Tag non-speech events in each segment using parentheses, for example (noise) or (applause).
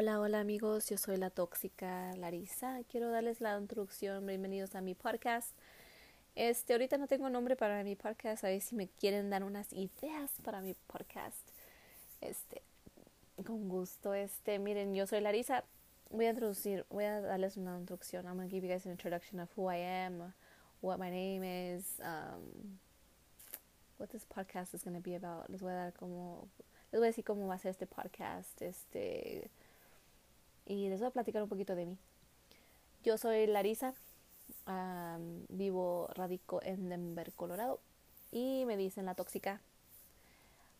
Hola, hola amigos, yo soy la tóxica Larisa. Quiero darles la introducción. Bienvenidos a mi podcast. Este, ahorita no tengo nombre para mi podcast, a ver si me quieren dar unas ideas para mi podcast. Este, con gusto. Este, miren, yo soy Larisa. Voy a introducir, voy a darles una introducción. I'm going to give you guys an introduction of who I am, what my name is, um, what this podcast is going to be about. Les voy a dar como les voy a decir cómo va a ser este podcast, este y voy a platicar un poquito de mí. Yo soy Larisa, vivo, radico en Denver, Colorado, y me dicen la tóxica.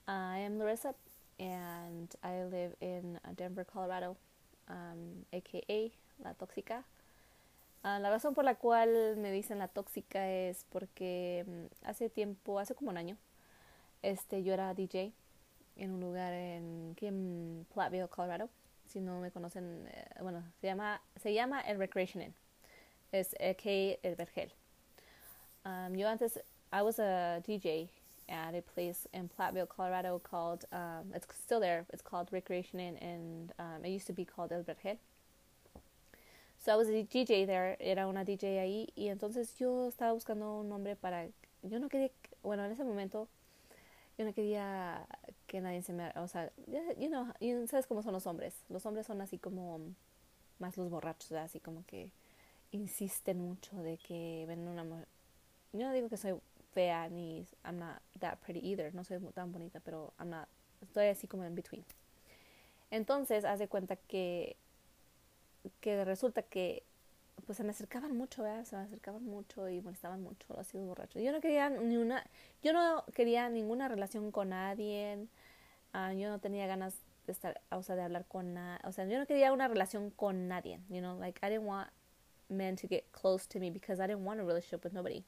I am Larissa, and I live in Denver, Colorado, um, aka la tóxica. Ah, la razón por la cual me dicen la tóxica es porque mm, hace tiempo, hace como un año, este, yo era DJ en un lugar en, en Platteville, Colorado si no me conocen, eh, bueno, se llama, se llama el Recreation Inn. Es AK El Vergel. Um, yo antes, I was a DJ at a place in Platteville, Colorado called, um, it's still there, it's called Recreation Inn, and um, it used to be called El Vergel. So I was a DJ there, era una DJ ahí, y entonces yo estaba buscando un nombre para, yo no quería, bueno, en ese momento yo no quería que nadie se me, o sea, you know, sabes cómo son los hombres. Los hombres son así como más los borrachos, así como que insisten mucho de que ven una mujer. Yo no digo que soy fea ni I'm not that pretty either, no soy tan bonita, pero I'm not, estoy así como en between. Entonces, haz de cuenta que que resulta que pues se me acercaban mucho, ¿verdad? Se me acercaban mucho y molestaban mucho los sido borrachos. Yo no quería ni una, yo no quería ninguna relación con nadie. Uh, yo no tenía ganas de estar, o sea, de hablar con nadie. O sea, yo no quería una relación con nadie. You know, like I didn't want men to get close to me because I didn't want a relationship with nobody.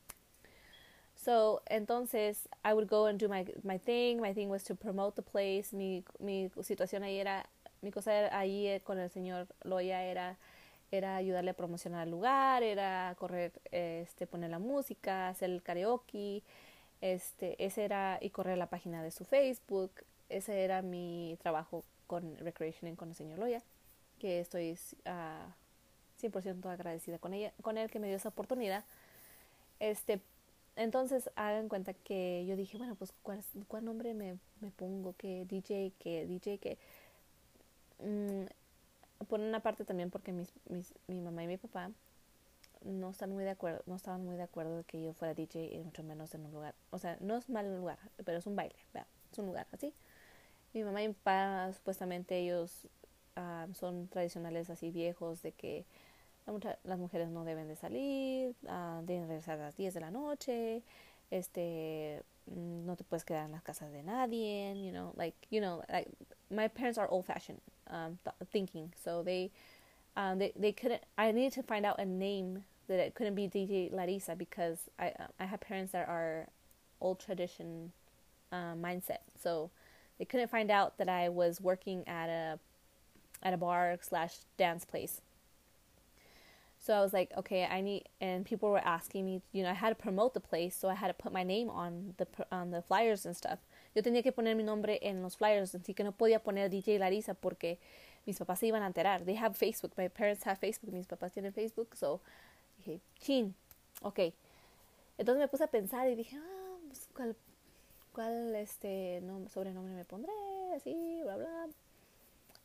So, entonces, I would go and do my, my thing. My thing was to promote the place. Mi, mi situación ahí era, mi cosa ahí con el señor Loya era era ayudarle a promocionar el lugar, era correr, este, poner la música, hacer el karaoke, este, ese era, y correr la página de su Facebook, ese era mi trabajo con Recreation con el señor Loya, que estoy 100% ah, agradecida con ella, con él que me dio esa oportunidad. Este, entonces hagan cuenta que yo dije, bueno, pues cuál, cuál nombre me, me pongo, que DJ, que DJ, que mm, por una parte también porque mis, mis, mi mamá y mi papá no están muy de acuerdo, no estaban muy de acuerdo de que yo fuera DJ y mucho menos en un lugar, o sea, no es mal lugar, pero es un baile, es un lugar así. Mi mamá y mi papá supuestamente ellos ah, son tradicionales así viejos de que las mujeres no deben de salir, uh, deben regresar a las 10 de la noche, este mm, no te puedes quedar en las casas de nadie, you know, like, you know, like my parents are old fashioned um, th- thinking. So they, um, they they couldn't. I needed to find out a name that it couldn't be DJ Larissa because I uh, I have parents that are old tradition uh, mindset. So they couldn't find out that I was working at a at a bar slash dance place. So I was like, okay, I need, and people were asking me, you know, I had to promote the place, so I had to put my name on the on the flyers and stuff. Yo tenía que poner mi nombre en los flyers, así que no podía poner DJ Larisa porque mis papás se iban a enterar. They have Facebook, my parents have Facebook, mis papás tienen Facebook, so dije, chin, ok. Entonces me puse a pensar y dije, ah, pues, ¿cuál, cuál este sobrenombre me pondré? Así, bla, bla.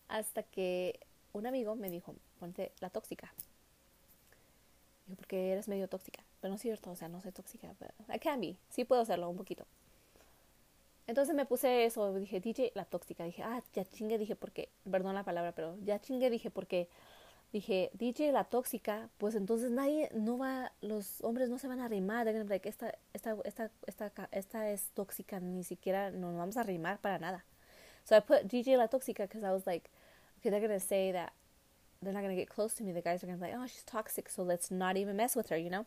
Hasta que un amigo me dijo, ponte la tóxica. Dijo, porque eres medio tóxica. Pero no es cierto, o sea, no soy tóxica, pero I can be. Sí puedo hacerlo un poquito. Entonces me puse eso, dije DJ la tóxica, dije, ah, ya chingue, dije porque, perdón la palabra, pero ya chingue, dije porque, dije DJ la tóxica, pues entonces nadie, no va, los hombres no se van a arrimar, like, esta, esta, esta, esta, esta es tóxica, ni siquiera nos vamos a arrimar para nada. So I put DJ la tóxica because I was like, okay, they're gonna say that they're not gonna get close to me. The guys are gonna be like, oh, she's toxic, so let's not even mess with her, you know.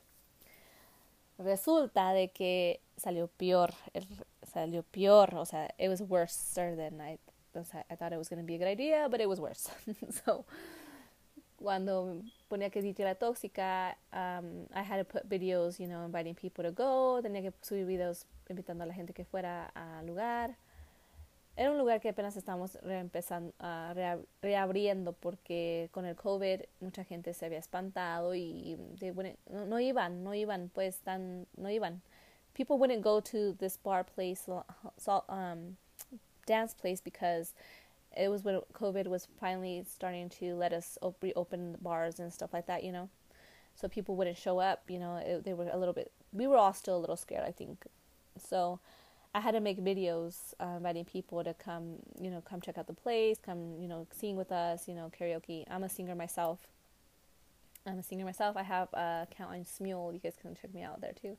Resulta de que salió peor salió peor, o sea, it was worse than I, I thought it was going to be a good idea, but it was worse. (laughs) so, cuando ponía que DJ la tóxica, um, I had to put videos, you know, inviting people to go, tenía que subir videos invitando a la gente que fuera al lugar. Era un lugar que apenas estábamos reempezando, uh, reabriendo porque con el COVID mucha gente se había espantado y bueno, no, no, iban, no iban, pues tan, no iban. People wouldn't go to this bar place, um, dance place because it was when COVID was finally starting to let us op- reopen the bars and stuff like that, you know. So people wouldn't show up, you know. It, they were a little bit. We were all still a little scared, I think. So I had to make videos uh, inviting people to come, you know, come check out the place, come, you know, sing with us, you know, karaoke. I'm a singer myself. I'm a singer myself. I have a account on Smule. You guys can check me out there too.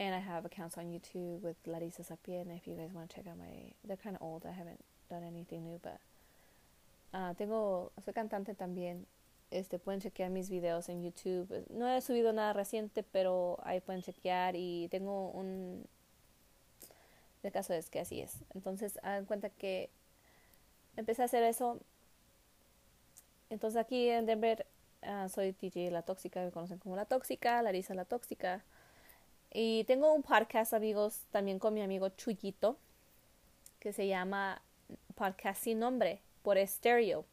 And I have accounts on YouTube with Larissa Sapien. If you guys want to check out my, they're kind of old. I haven't done anything new, but uh, tengo, soy cantante también. Este, pueden chequear mis videos en YouTube. No he subido nada reciente, pero ahí pueden chequear y tengo un el caso es que así es. Entonces, hagan cuenta que empecé a hacer eso. Entonces, aquí en Denver uh, soy DJ La Tóxica, me conocen como La Tóxica, Larisa La Tóxica. Y tengo un podcast, amigos, también con mi amigo Chuyito, que se llama Podcast Sin Nombre, por Stereo.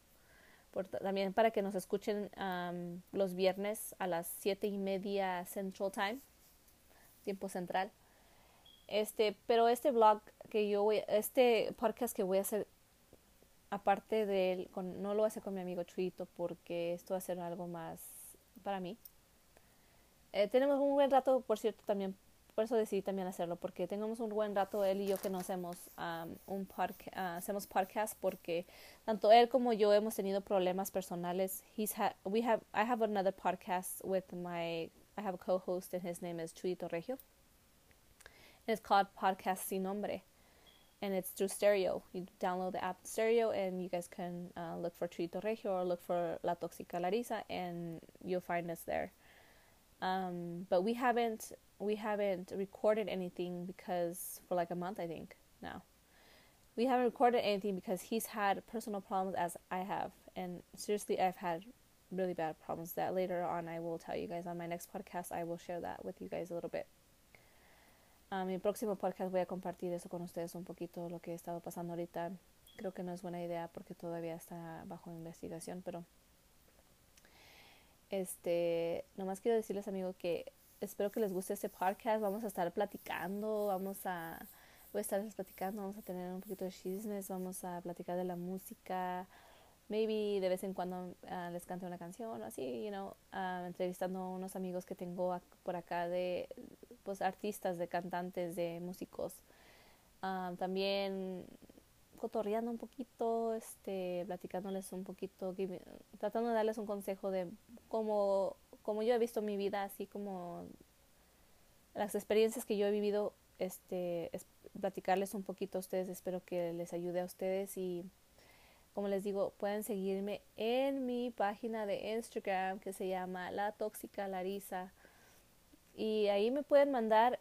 También para que nos escuchen um, los viernes a las siete y media Central Time, tiempo central. Este, pero este blog que yo voy, este podcast que voy a hacer, aparte de él, con, no lo voy a hacer con mi amigo Chuito porque esto va a ser algo más para mí. Eh, tenemos un buen rato, por cierto, también, por eso decidí también hacerlo, porque tenemos un buen rato él y yo que no hacemos um, un podcast, uh, hacemos podcast porque tanto él como yo hemos tenido problemas personales. He's ha we have, I have another podcast with my, I have a co-host and his name is Chuito Regio. It's called Podcast Sin Nombre. And it's through stereo. You download the app stereo and you guys can uh, look for Trito Regio or look for La Toxica Larisa and you'll find us there. Um, but we haven't we haven't recorded anything because for like a month I think now. We haven't recorded anything because he's had personal problems as I have. And seriously I've had really bad problems that later on I will tell you guys on my next podcast I will share that with you guys a little bit. A mi próximo podcast voy a compartir eso con ustedes un poquito, lo que he estado pasando ahorita. Creo que no es buena idea porque todavía está bajo investigación, pero este, nomás quiero decirles amigos que espero que les guste este podcast. Vamos a estar platicando, vamos a voy a estar platicando, vamos a tener un poquito de chismes, vamos a platicar de la música, maybe de vez en cuando uh, les cante una canción o así, you know, uh, entrevistando a unos amigos que tengo por acá de pues artistas, de cantantes, de músicos. Uh, también cotorreando un poquito, este, platicándoles un poquito, tratando de darles un consejo de cómo, yo he visto mi vida, así como las experiencias que yo he vivido, este, es, platicarles un poquito a ustedes, espero que les ayude a ustedes y como les digo, pueden seguirme en mi página de Instagram que se llama La Tóxica Larisa. Y ahí me pueden mandar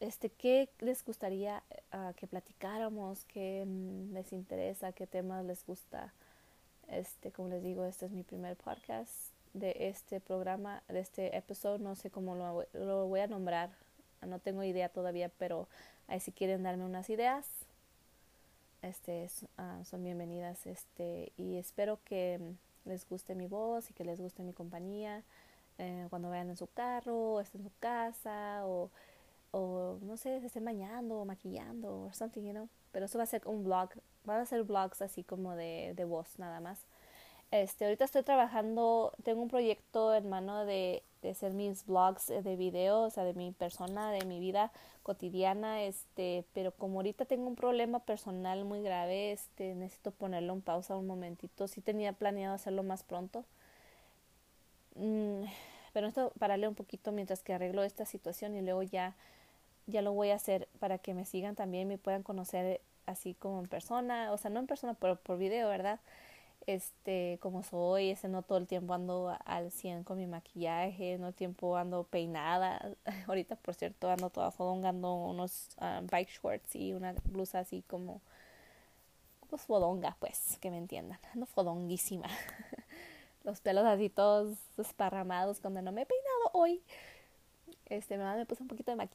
este qué les gustaría uh, que platicáramos, qué mm, les interesa, qué temas les gusta. Este, como les digo, este es mi primer podcast de este programa, de este episodio, no sé cómo lo, lo voy a nombrar, no tengo idea todavía, pero ahí si quieren darme unas ideas, este, uh, son bienvenidas este, y espero que les guste mi voz y que les guste mi compañía eh, cuando vayan en su carro, o estén en su casa o, o no sé, estén bañando o maquillando o something, you know. Pero eso va a ser un blog, van a ser blogs así como de, de voz nada más. Este, ahorita estoy trabajando, tengo un proyecto en mano de, de hacer mis blogs de video, o sea, de mi persona, de mi vida cotidiana, este, pero como ahorita tengo un problema personal muy grave, este, necesito ponerlo en pausa un momentito. Sí tenía planeado hacerlo más pronto. Mm, pero esto pararle un poquito mientras que arreglo esta situación y luego ya ya lo voy a hacer para que me sigan también, me puedan conocer así como en persona, o sea, no en persona, pero por video, ¿verdad? este, como soy, ese no todo el tiempo ando al 100 con mi maquillaje, no el tiempo ando peinada. (laughs) Ahorita, por cierto, ando toda fodongando unos um, bike shorts y una blusa así como, pues fodonga, pues, que me entiendan. Ando fodonguísima. (laughs) Los pelos así todos desparramados cuando no me he peinado hoy. Este, me puse un poquito de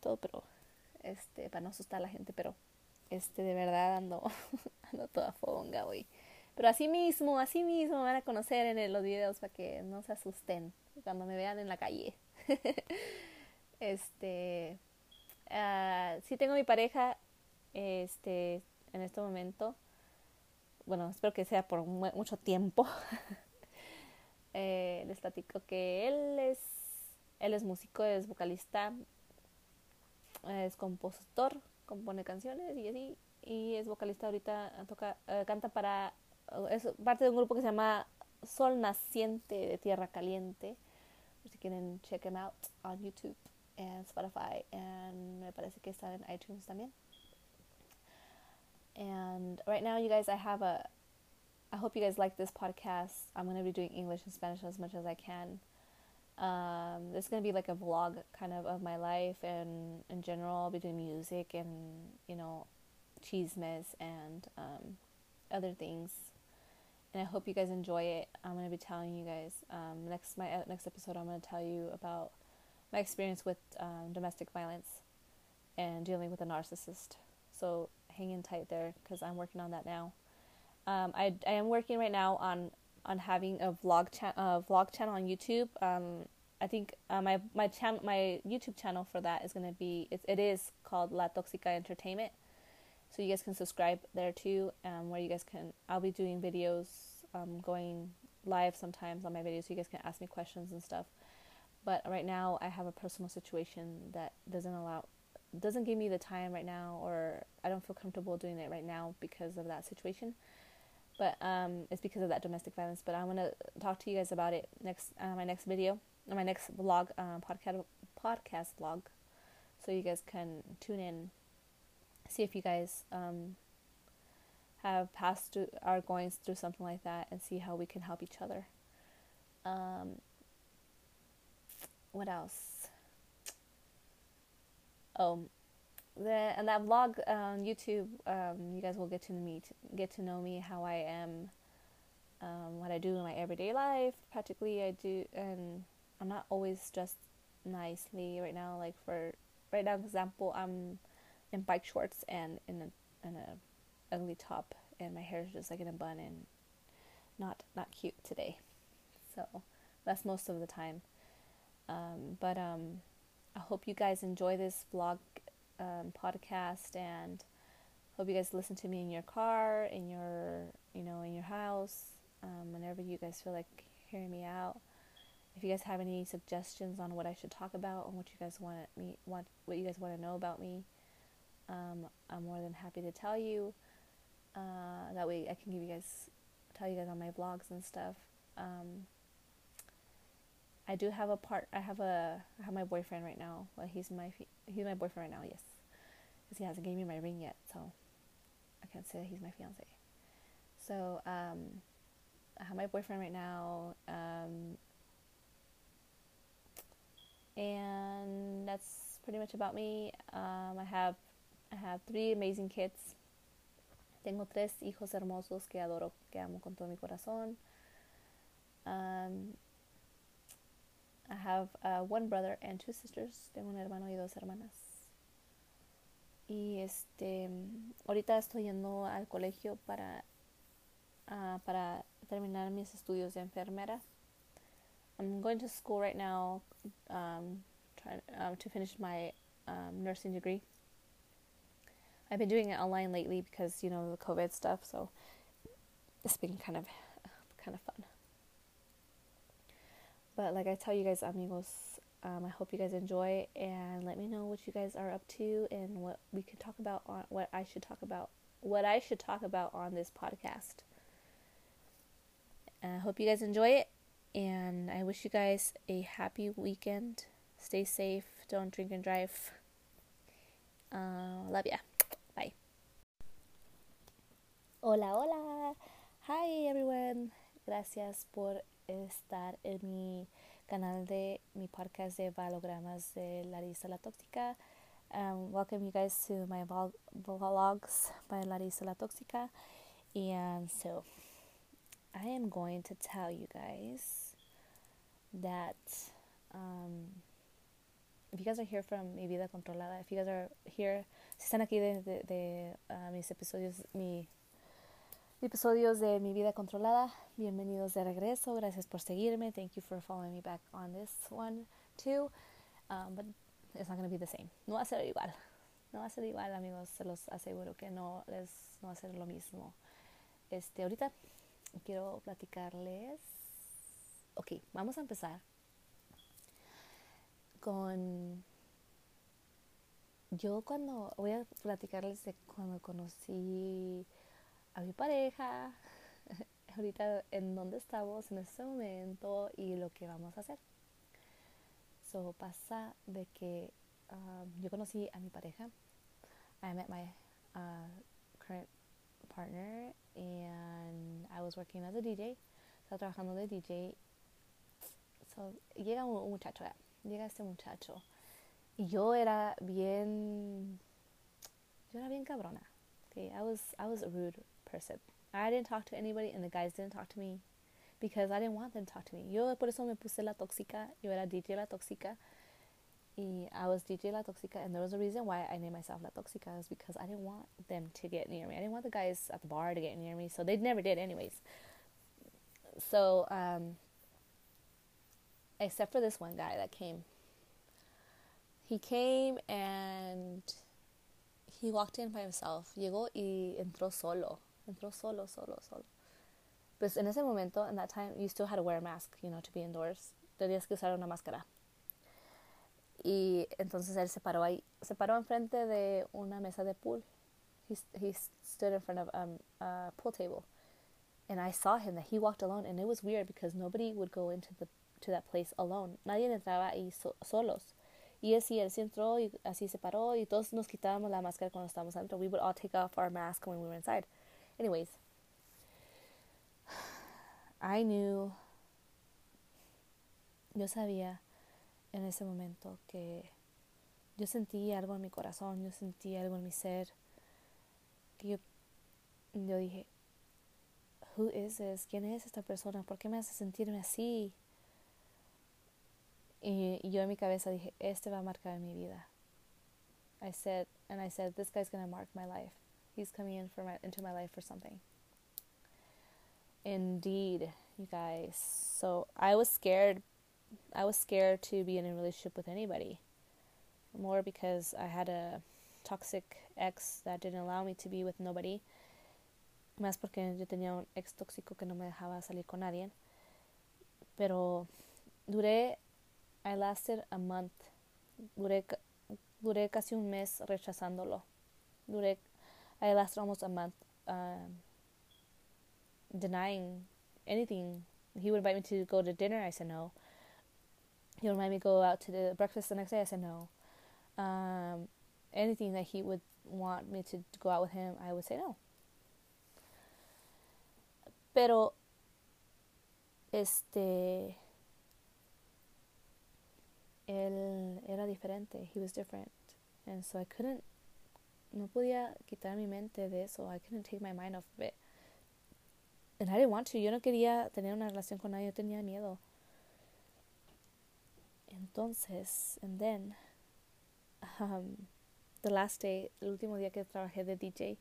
todo, pero, este, para no asustar a la gente, pero este, de verdad ando, (laughs) ando toda fonga hoy. Pero así mismo, así mismo me van a conocer en los videos para que no se asusten cuando me vean en la calle. (laughs) este, uh, sí tengo mi pareja, este, en este momento. Bueno, espero que sea por mucho tiempo. (laughs) eh, les platico que él es, él es músico, es vocalista, es compositor, compone canciones y así. Y es vocalista ahorita, toca, uh, canta para es parte de un grupo que se llama Sol Naciente de Tierra Caliente. Si quieren check them out on YouTube and Spotify and me parece que está en iTunes también. And right now, you guys, I have a. I hope you guys like this podcast. I'm going to be doing English and Spanish as much as I can. Um, this is going to be like a vlog kind of of my life and in general. I'll be doing music and, you know, chismes and um, other things and I hope you guys enjoy it. I'm gonna be telling you guys um, next my uh, next episode. I'm gonna tell you about my experience with um, domestic violence and dealing with a narcissist. So hang in tight there because I'm working on that now. Um, I I am working right now on on having a vlog cha- uh, vlog channel on YouTube. Um, I think uh, my my channel my YouTube channel for that is gonna be it, it is called La Toxica Entertainment. So you guys can subscribe there too um, where you guys can i'll be doing videos um, going live sometimes on my videos so you guys can ask me questions and stuff. But right now i have a personal situation that doesn't allow doesn't give me the time right now or i don't feel comfortable doing it right now because of that situation but um, it's because of that domestic violence but I want to talk to you guys about it next uh, my next video my next vlog uh, podcast podcast vlog so you guys can tune in see if you guys um, have passed through, are going through something like that, and see how we can help each other. Um, what else? Oh, the and that vlog on YouTube, um, you guys will get to meet, get to know me, how I am, um, what I do in my everyday life. Practically, I do, and I'm not always dressed nicely right now. Like for right now, example, I'm in bike shorts and in a, in a ugly top, and my hair is just like in a bun and not not cute today. So that's most of the time. Um, but um, I hope you guys enjoy this vlog um, podcast and hope you guys listen to me in your car, in your you know in your house, um, whenever you guys feel like hearing me out. If you guys have any suggestions on what I should talk about and what you guys want me want what you guys want to know about me, um, I'm more than happy to tell you. Uh, that way, I can give you guys, tell you guys on my vlogs and stuff. Um, I do have a part. I have a. I have my boyfriend right now. Well, he's my he's my boyfriend right now. Yes, because he hasn't gave me my ring yet, so I can't say he's my fiance. So um, I have my boyfriend right now, um, and that's pretty much about me. Um, I have I have three amazing kids. Tengo tres hijos hermosos que adoro, que amo con todo mi corazón. Um, I have uh, one brother and two sisters. Tengo un hermano y dos hermanas. Y este, ahorita estoy yendo al colegio para, uh, para terminar mis estudios de enfermera. I'm going to school right now um, trying, um, to finish my um, nursing degree. I've been doing it online lately because you know the COVID stuff, so it's been kind of kind of fun. But like I tell you guys, amigos, um, I hope you guys enjoy and let me know what you guys are up to and what we can talk about on what I should talk about what I should talk about on this podcast. I hope you guys enjoy it and I wish you guys a happy weekend. Stay safe, don't drink and drive. Uh, love ya. Bye. Hola, hola. Hi everyone. Gracias por estar en mi canal de mi podcast de valogramas de la Tóxica. Um, welcome you guys to my vlog, vlogs by Larissa la Tóxica. And so I am going to tell you guys that um, if you guys are here from Mi Vida Controlada, if you guys are here si están aquí de, de, de uh, mis episodios, mi, episodios de mi vida controlada, bienvenidos de regreso. Gracias por seguirme. Thank you for following me back on this one too. Um, but it's not going to be the same. No va a ser igual. No va a ser igual, amigos. Se los aseguro que no les no va a ser lo mismo. Este, ahorita quiero platicarles. Ok, vamos a empezar con yo cuando voy a platicarles de cuando conocí a mi pareja, (laughs) ahorita en dónde estamos en este momento y lo que vamos a hacer. So pasa de que um, yo conocí a mi pareja. I met my uh, current partner and I was working as a DJ. Estaba trabajando de DJ. So llega un, un muchacho, llega este muchacho y yo era bien, yo era bien cabrona. Okay, I was I was a rude person. I didn't talk to anybody, and the guys didn't talk to me because I didn't want them to talk to me. Yo por eso me puse la tóxica. Yo era DJ la tóxica. Y I was DJ La Toxica, and there was a reason why I named myself La Toxica is because I didn't want them to get near me. I didn't want the guys at the bar to get near me, so they never did, anyways. So, um, except for this one guy that came he came and he walked in by himself. Llegó y entró solo. Entró solo, solo, solo. Pues en ese momento, in that time, you still had to wear a mask, you know, to be indoors. Tenías que usar una máscara. Y entonces él se paró ahí, se paró enfrente de una mesa de pool. He, he stood in front of um, a pool table. And I saw him that he walked alone. And it was weird because nobody would go into the to that place alone. Nadie entraba ahí so, solos. Y así él se entró y así se paró y todos nos quitábamos la máscara cuando estábamos adentro. We would all take off our mask when we were inside. Anyways, I knew, yo sabía en ese momento que yo sentí algo en mi corazón, yo sentí algo en mi ser, que yo, yo dije, who is this? ¿Quién es esta persona? ¿Por qué me hace sentirme así? Y, yo en mi cabeza dije, este va a marcar mi vida. I said, and I said, this guy's gonna mark my life. He's coming in for my, into my life for something. Indeed, you guys. So I was scared. I was scared to be in a relationship with anybody. More because I had a toxic ex that didn't allow me to be with nobody. Más porque yo tenía un ex tóxico que no me dejaba salir con nadie. Pero duré I lasted a month. Duré, duré casi un mes rechazándolo. Duré, I lasted almost a month um, denying anything. He would invite me to go to dinner. I said no. He would invite me to go out to the breakfast the next day. I said no. Um, anything that he would want me to go out with him, I would say no. Pero, este, él era diferente. He was different. And so I couldn't, no podía quitar mi mente de eso. I couldn't take my mind off of it. And I didn't want to. Yo no quería tener una relación con nadie. Yo tenía miedo. Entonces, and then, um, the last day, el último día que trabajé de DJ,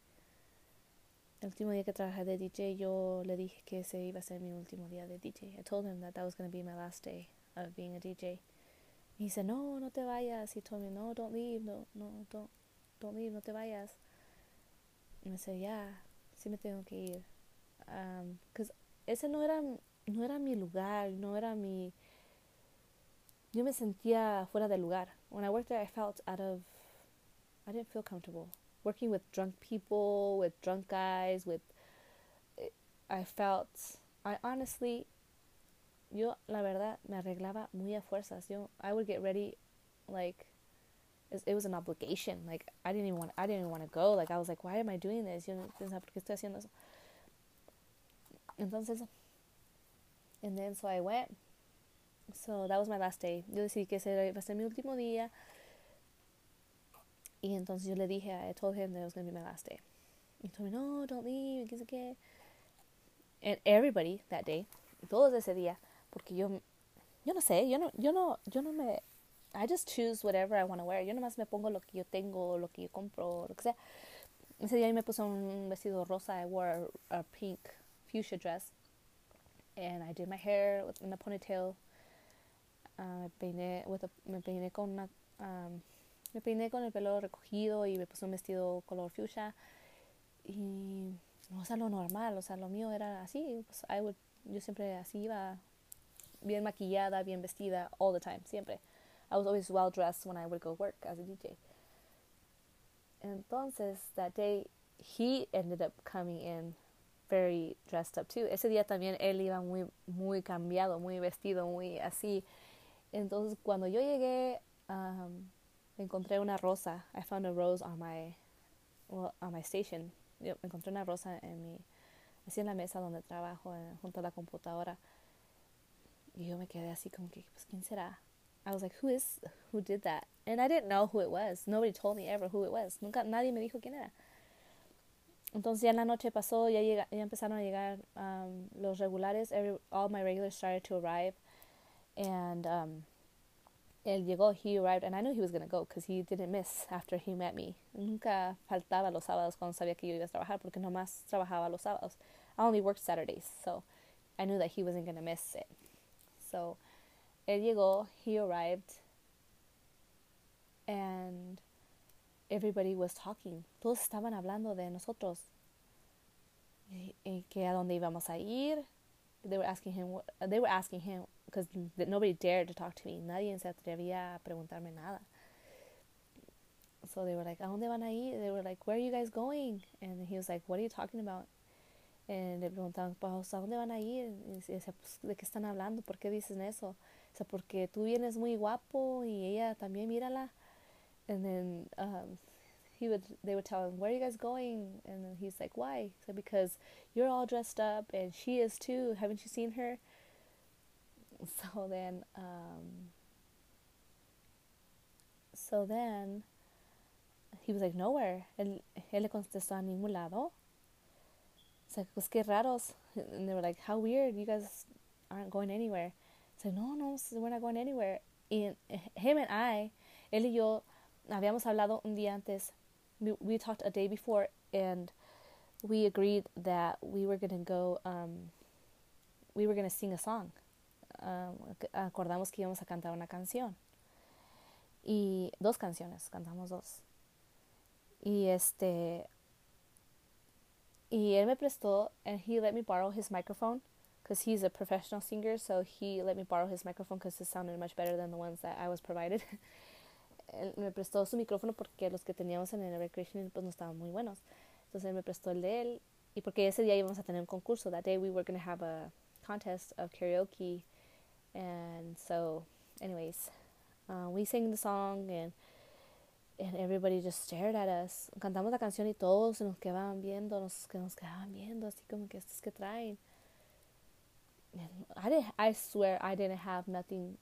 el último día que trabajé de DJ, yo le dije que ese iba a ser mi último día de DJ. I told him that that was going to be my last day of being a DJ. He said, no, no te vayas. He told me, no, don't leave, no, no, don't, don't leave, no te vayas. And I said, yeah, sí me tengo que ir. Um, ese no era, no era mi lugar, no era mi... Yo me sentía fuera del lugar. When I worked there, I felt out of... I didn't feel comfortable. Working with drunk people, with drunk guys, with... I felt... I honestly yo la verdad me arreglaba muy a fuerzas. Yo I would get ready like it was an obligation. Like I didn't even want I didn't even want to go. Like I was like, why am I doing this? Yo pensaba por qué estoy haciendo eso. Entonces and then so I went. So that was my last day. Yo decidí que ese iba a ser mi último día. Y entonces yo le dije, I told him that it was going to be my last day. He told me, no, don't leave, qué sé qué. And everybody that day, todos ese día, porque yo, yo no sé, yo no, yo no, yo no me, I just choose whatever I want to wear. Yo nomás me pongo lo que yo tengo, lo que yo compro, lo que sea. Ese día me puse un vestido rosa. I wore a, a pink fuchsia dress. And I did my hair in a ponytail. Uh, me peiné, with a, me peiné con una, um, me peiné con el pelo recogido y me puse un vestido color fuchsia. Y, o sea, lo normal, o sea, lo mío era así. Pues, I would, yo siempre así iba, bien maquillada, bien vestida, all the time, siempre. I was always well dressed when I would go work as a DJ. Entonces, that day, he ended up coming in very dressed up too. Ese día también él iba muy, muy cambiado, muy vestido, muy así. Entonces, cuando yo llegué, um, encontré una rosa. I found a rose on my, well, on my station. Yo encontré una rosa en mi, así en la mesa donde trabajo, en, junto a la computadora. Yo me quedé así como que, pues, ¿quién será? I was like, who is, who did that? And I didn't know who it was. Nobody told me ever who it was. Nunca, nadie me dijo quién era. Entonces ya en la noche pasó, ya, llega, ya empezaron a llegar um, los regulares. Every, all my regulars started to arrive. And um, él llegó, he arrived, and I knew he was going to go because he didn't miss after he met me. Nunca faltaba los sábados cuando sabía que yo iba a trabajar porque nomás trabajaba los sábados. I only worked Saturdays, so I knew that he wasn't going to miss it. So él llegó, he arrived, and everybody was talking. Todos estaban hablando de nosotros. Que a dónde íbamos a ir. They were asking him. They were asking him because nobody dared to talk to me. Nadie se atrevía a preguntarme nada. So they were like, ¿A dónde van a ir? They were like, Where are you guys going? And he was like, What are you talking about? And le preguntaban, pues, ¿a dónde van a ir? Y decía, pues, ¿de qué están hablando? ¿Por qué dicen eso? O sea, porque tú vienes muy guapo y ella también, mírala. And then um, he would, they would tell him, where are you guys going? And then he's like, why? So because you're all dressed up and she is too. Haven't you seen her? (laughs) So then, um, so then he was like, nowhere. Él, él le contestó a ningún lado. It's like, pues qué raros. And they were like, how weird. You guys aren't going anywhere. It's like, no, no, we're not going anywhere. Y him and I, él y yo, habíamos hablado un día antes. We, we talked a day before and we agreed that we were going to go, um, we were going to sing a song. Um, acordamos que íbamos a cantar una canción. Y dos canciones, cantamos dos. Y este, y él me prestó, and he let me borrow his microphone because he's a professional singer, so he let me borrow his microphone because it sounded much better than the ones that I was provided. (laughs) él me prestó su micrófono porque los que teníamos en el recreation pues no estaban muy buenos. Entonces él me prestó el de él y porque ese día íbamos a tener un concurso. That day we were going to have a contest of karaoke. And so, anyways, uh, we sang the song and and everybody just stared at us. Cantamos la canción y todos nos quedaban viendo, nos, nos quedaban viendo así como que estos que traen. I didn't, I swear I didn't have nothing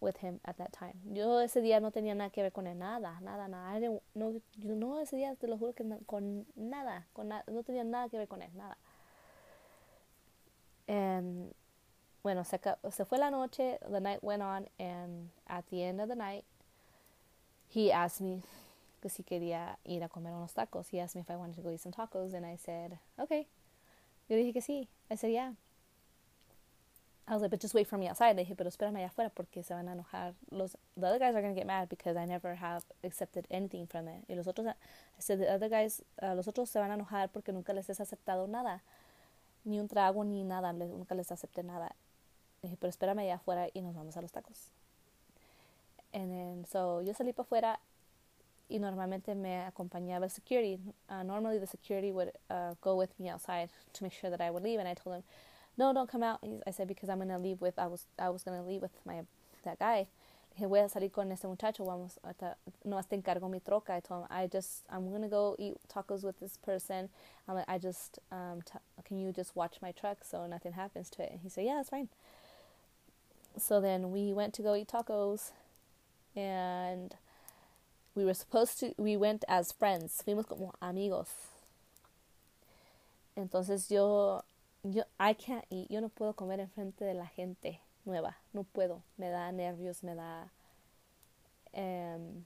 with him at that time. Yo ese día no tenía nada que ver con él, nada, nada, nada. I didn't, no, yo no ese día te lo juro que no, con nada, con na, no tenía nada que ver con él, nada. And bueno, se, se fue la noche, the night went on, and at the end of the night, he asked me que si quería ir a comer unos tacos. He asked me if I wanted to go eat some tacos, and I said, okay. Yo dije que sí. I said, yeah. I was like, but just wait for me outside. Le dije, pero espérame allá afuera porque se van a enojar. Los, the other guys are going to get mad because I never have accepted anything from it. Y los otros, I said, the other guys, uh, los otros se van a enojar porque nunca les has aceptado nada. Ni un trago, ni nada. Nunca les acepté nada. Le dije, pero espérame allá afuera y nos vamos a los tacos. And then, so, yo salí para afuera y normalmente me acompañaba security. Uh, normally the security would uh, go with me outside to make sure that I would leave. And I told him, no, don't come out. I said, because I'm going to leave with, I was, I was going to leave with my, that guy. Dije, voy a salir con este muchacho. Vamos, hasta, no, hasta encargo mi troca. I told him, I just, I'm going to go eat tacos with this person. I'm like, I just, um, t- can you just watch my truck so nothing happens to it? And he said, yeah, that's fine. So then we went to go eat tacos and we were supposed to, we went as friends, fuimos como amigos. Entonces yo, yo, I can't eat, yo no puedo comer enfrente de la gente nueva, no puedo, me da nervios, me da, Um,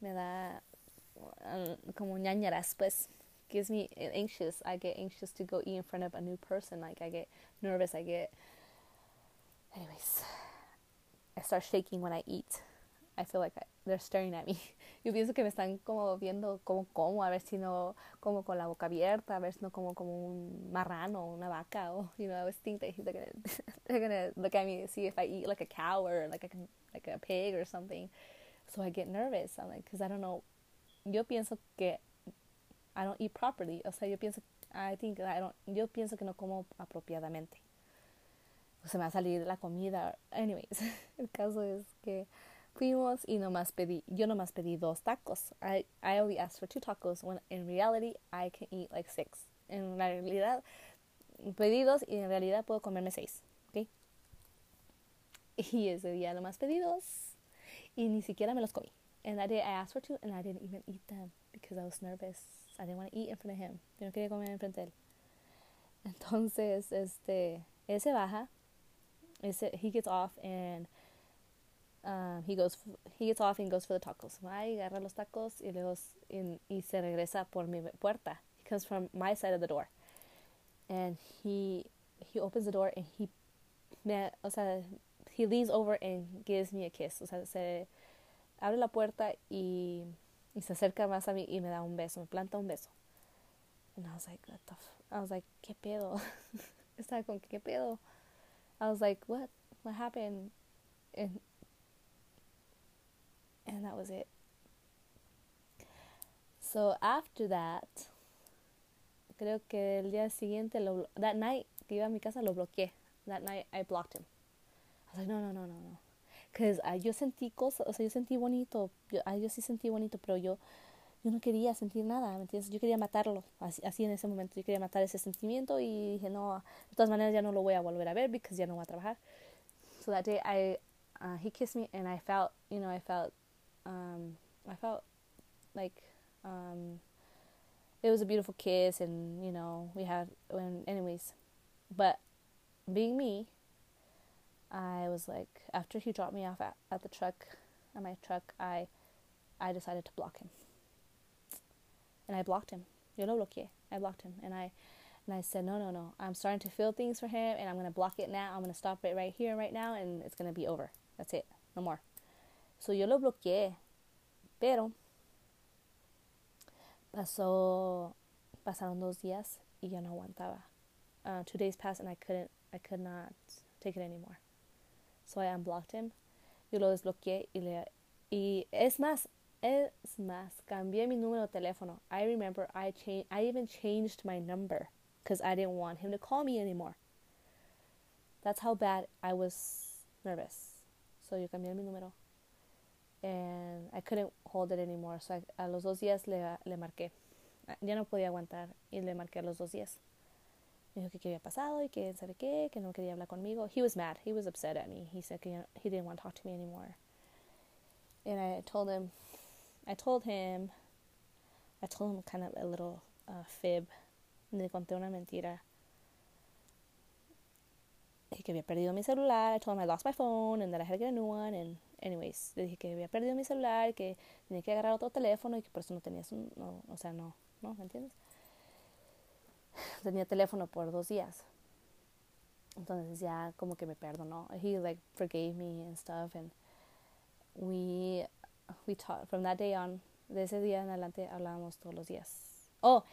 me da uh, como ñañaras, pues. Gives me anxious. I get anxious to go eat in front of a new person. Like, I get nervous. I get. Anyways, I start shaking when I eat. I feel like they're staring at me. (laughs) Yo pienso que me están como viendo como como, a ver si no como con la boca abierta, a ver si no como como un marrano, una vaca, o you know, I always think that they're gonna (laughs) they're gonna look at me and see if I eat like a cow or like a like a pig or something. So I get nervous. I'm like, because I don't know. Yo pienso que I don't eat properly. O sea, yo pienso, I think I don't. Yo pienso que no como apropiadamente. O se me va a salir la comida. Anyways, (laughs) el caso es que Fuimos y nomás pedí, yo nomás pedí dos tacos. I, I only asked for two tacos when in reality I can eat like six. En realidad pedí dos y en realidad puedo comerme seis. ¿ok? Y ese día nomás pedí dos y ni siquiera me los comí. And that day I asked for two and I didn't even eat them because I was nervous. I didn't want to eat in front of him. No quería comer en frente. Entonces, este, él se baja. Ese, he gets off and um, he goes he gets off and goes for the tacos. Va agarra los tacos y luego in, y se regresa por mi puerta. He comes from my side of the door, and he he opens the door and he me, o sea he leans over and gives me a kiss. O sea se abre la puerta y, y se acerca más a mí y me da un beso, me planta un beso. And I was like, what the f-? I was like, ¿qué pedo? (laughs) Estaba con ¿qué pedo? I was like, what? What happened? And and that was it. So after that, creo que el día siguiente, lo, that night que iba a mi casa, lo bloqueé. That night I blocked him. I was like, no, no, no, no, no. Because uh, yo sentí cosas, o sea, yo sentí bonito, yo, uh, yo sí sentí bonito, pero yo, yo no quería sentir nada, ¿me entiendes? Yo quería matarlo, así, en ese momento, yo quería matar ese sentimiento y dije, no, de todas maneras ya no lo voy a volver a ver porque ya no voy a trabajar. So that day I, uh, he kissed me and I felt, you know, I felt um, I felt like um, it was a beautiful kiss, and you know we had when anyways, but being me, I was like after he dropped me off at, at the truck, at my truck, I I decided to block him, and I blocked him. Yo lo bloqueé. I blocked him, and I and I said, no, no, no. I'm starting to feel things for him, and I'm gonna block it now. I'm gonna stop it right here, right now, and it's gonna be over. That's it. No more. So yo lo bloqueé, pero pasó, pasaron dos días y ya no aguantaba. Uh, two days passed and I couldn't, I could not take it anymore. So I unblocked him. Yo lo desbloqueé y le, y es más, es más, cambié mi número de teléfono. I remember I changed, I even changed my number because I didn't want him to call me anymore. That's how bad I was nervous. So yo cambié mi número and I couldn't hold it anymore. So I, a los dos días le, le marqué. Ya no podía aguantar y le marqué a los dos días. Me dijo que qué había pasado y que sabe qué, que no quería hablar conmigo. He was mad. He was upset at me. He said que he didn't want to talk to me anymore. And I told him, I told him, I told him kind of a little uh, fib. Le conté una mentira. Que había perdido mi celular. I told him I lost my phone and that I had to get a new one and anyways, le dije que había perdido mi celular, que tenía que agarrar otro teléfono y que por eso no tenía, no, o sea, no, ¿no? ¿Me entiendes? (sighs) Tenía teléfono por dos días. Entonces ya como que me perdonó. He like forgave me and stuff and we we talked from that day on. De ese día en adelante hablábamos todos los días. Oh,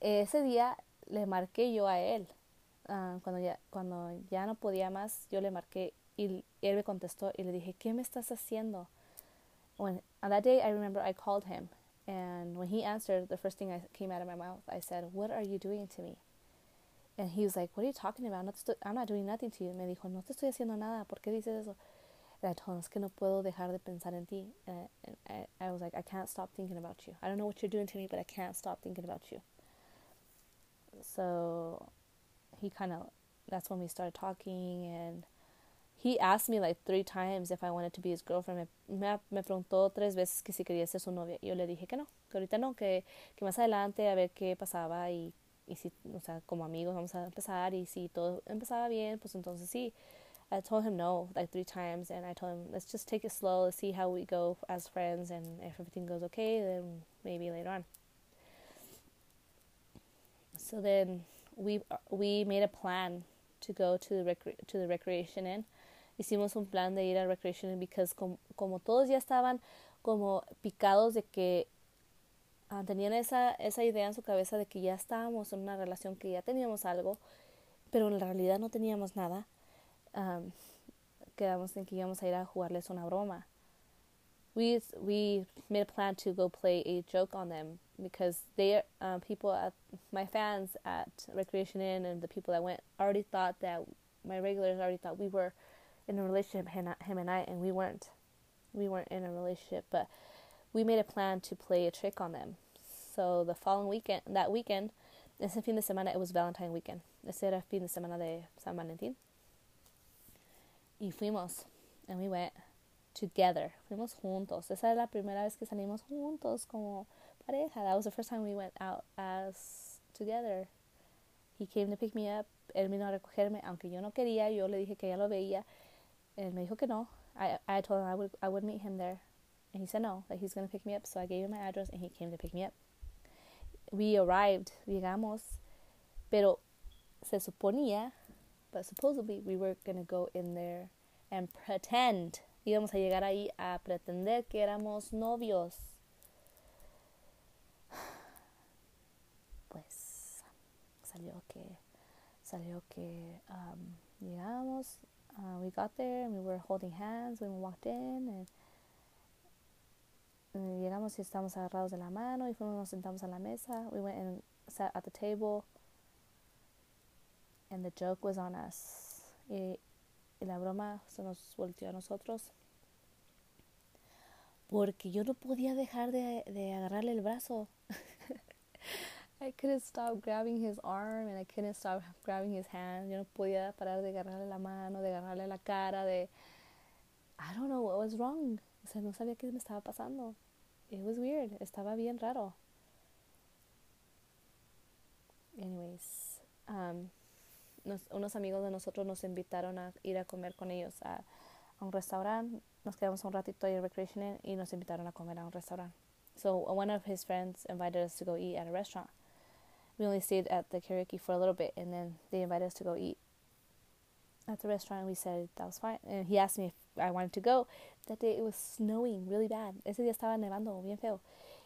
ese día le marqué yo a él. Uh, cuando ya cuando ya no podía más, yo le marqué y él me contestó y le dije, ¿qué me estás haciendo? When, on that day, I remember I called him. And when he answered, the first thing that came out of my mouth, I said, What are you doing to me? And he was like, What are you talking about? No estoy, I'm not doing nothing to you. Me dijo, No te estoy haciendo nada. ¿Por qué dices eso? And I told him, Es que no puedo dejar de pensar en ti. And, I, and I, I was like, I can't stop thinking about you. I don't know what you're doing to me, but I can't stop thinking about you. So he kind of, that's when we started talking and he asked me like three times if I wanted to be his girlfriend. Me, me, preguntó tres veces que si quería ser su novia. Y yo le dije que no, que ahorita no, que, que más adelante a ver qué pasaba y, y si, o sea, como amigos vamos a empezar y si todo empezaba bien, pues entonces sí. I told him no like three times, and I told him let's just take it slow, let's see how we go as friends, and if everything goes okay, then maybe later on. So then we we made a plan to go to the recre- to the recreation inn. Hicimos un plan de ir al recreation because como, como todos ya estaban como picados de que uh, tenían esa esa idea en su cabeza de que ya estábamos en una relación, que ya teníamos algo, pero en realidad no teníamos nada. Um, quedamos en que íbamos a ir a jugarles una broma. We we made a plan to go play a joke on them because they uh, people at my fans at Recreation Inn and the people that went already thought that my regulars already thought we were in a relationship him and I and we weren't we weren't in a relationship but we made a plan to play a trick on them so the following weekend that weekend ese fin de semana it was Valentine weekend ese era fin de semana de San Valentín y fuimos and we went together fuimos juntos esa era la primera vez que salimos juntos como pareja. That was the first time we went out as together. He came to pick me up. Él vino a recogerme, aunque yo no quería. Yo le dije que ya lo veía. Él me dijo que no. I I told him I would I would meet him there, and he said no, that he's gonna pick me up. So I gave him my address, and he came to pick me up. We arrived, llegamos, pero se suponía, but supposedly we were gonna go in there and pretend. Íbamos a llegar ahí a pretender que éramos novios. (sighs) Pues salió que salió que um, llegamos uh, we got there and we were holding hands when we walked in and, and llegamos y estábamos agarrados de la mano y fuimos nos sentamos a la mesa. We went and sat at the table and the joke was on us. Y, y la broma se nos volteó a nosotros. Porque yo no podía dejar de, de agarrarle el brazo (laughs) I couldn't stop grabbing his arm and I couldn't stop grabbing his hand. Yo no podía parar de agarrarle la mano, de agarrarle la cara, de... I don't know what was wrong. O sea, no sabía qué me estaba pasando. It was weird. Estaba bien raro. Anyways, um, nos, unos amigos de nosotros nos invitaron a ir a comer con ellos a, a un restaurante. Nos quedamos un ratito ahí en y nos invitaron a comer a un restaurante. So one of his friends invited us to go eat at a restaurant we only stayed at the karaoke for a little bit and then they invited us to go eat at the restaurant. We said that was fine and he asked me if I wanted to go. That day it was snowing really bad. Ese día estaba nevando bien feo.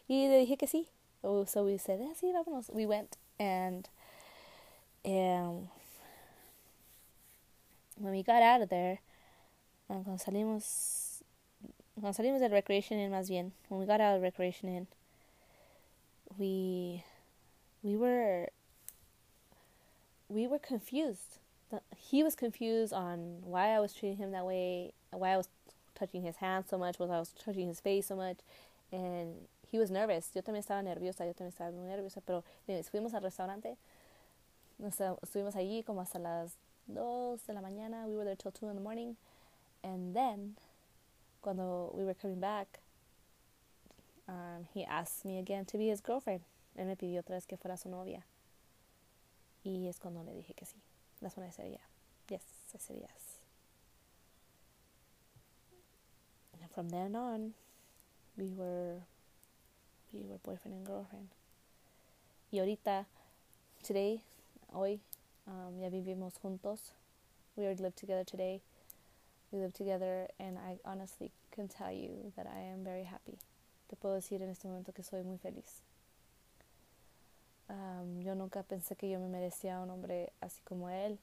Y le dije que sí. Oh, so we said yeah, sí vámonos. We went and um, when we got out of there um, cuando salimos cuando salimos del recreation inn más bien when we got out of recreation inn we we were we were confused. He was confused on why I was treating him that way, why I was touching his hand so much, why I was touching his face so much, and he was nervous. Yo también estaba nerviosa, yo también estaba muy nerviosa, pero anyways, fuimos al restaurante, nos, estuvimos allí como hasta las 2 de la mañana, we were there till 2 in the morning, and then, cuando we were coming back, um, he asked me again to be his girlfriend. Él me pidió otra vez que fuera su novia. Y es cuando le dije que sí. That's when I said yeah. Yes, I said yes. And from then on, we were, we were boyfriend and girlfriend. Y ahorita, today, hoy, um, ya vivimos juntos. We already live together today. We live together, and I honestly can tell you that I am very happy. Te puedo decir en este momento que soy muy feliz. Um, yo nunca pensé que yo me merecía un hombre así como él.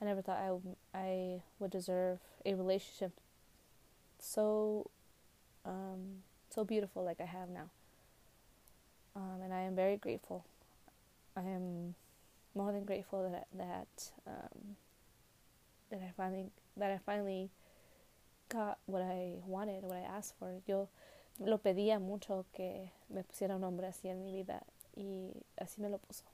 I never thought I, I would deserve a relationship so um, so beautiful like I have now. Um, and I am very grateful. I am more than grateful that that um, that I finally that I finally got what I wanted, what I asked for. Yo lo pedía mucho que me pusiera un hombre así en mi vida y así me lo puso.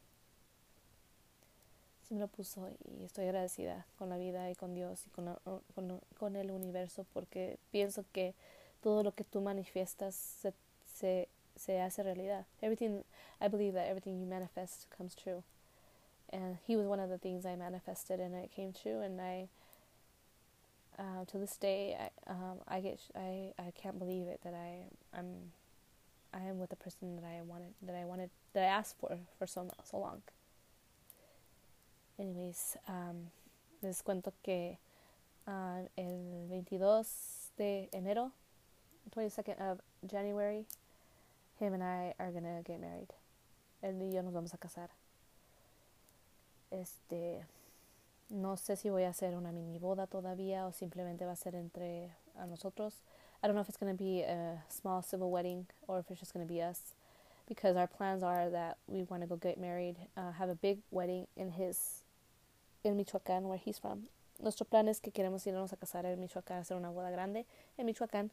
Así me lo puso y estoy agradecida con la vida y con Dios y con, con, con el universo porque pienso que todo lo que tú manifiestas se, se, se hace realidad. Everything, I believe that everything you manifest comes true. And he was one of the things I manifested and it came true and I uh, to this day, I, um, I, I can't believe it that I I'm I am with the person that I wanted that I wanted that I asked for for so so long. Anyways, um, les cuento que uh, el 22 de enero, 22nd of January, him and I are gonna get married. Él y yo nos vamos a casar. Este, no sé si voy a hacer una mini boda todavía o simplemente va a ser entre a nosotros. I don't know if it's going to be a small civil wedding or if it's just going to be us because our plans are that we want to go get married, uh, have a big wedding in his in Michoacán where he's from. Nuestro plan es que queremos irnos a casar en Michoacán, hacer una boda grande en Michoacán,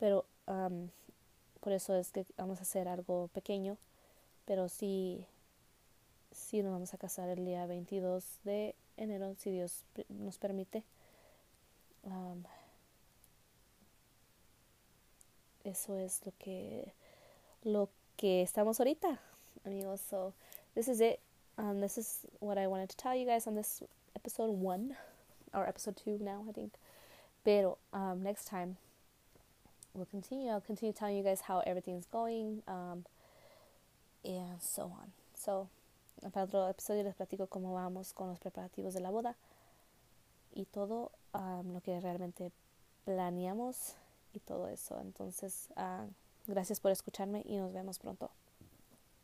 pero um, por eso es que vamos a hacer algo pequeño, pero sí sí nos vamos a casar el día 22 de enero, si Dios nos permite. Um, eso es lo que lo que estamos ahorita, amigos. So this is it. Um, this is what I wanted to tell you guys on this episode one or episode two now, I think. Pero um, next time we'll continue. I'll continue telling you guys how everything's going, um, and so on. So para otro episodio les platico cómo vamos con los preparativos de la boda y todo um, lo que realmente planeamos y todo eso. Entonces, uh, gracias por escucharme y nos vemos pronto.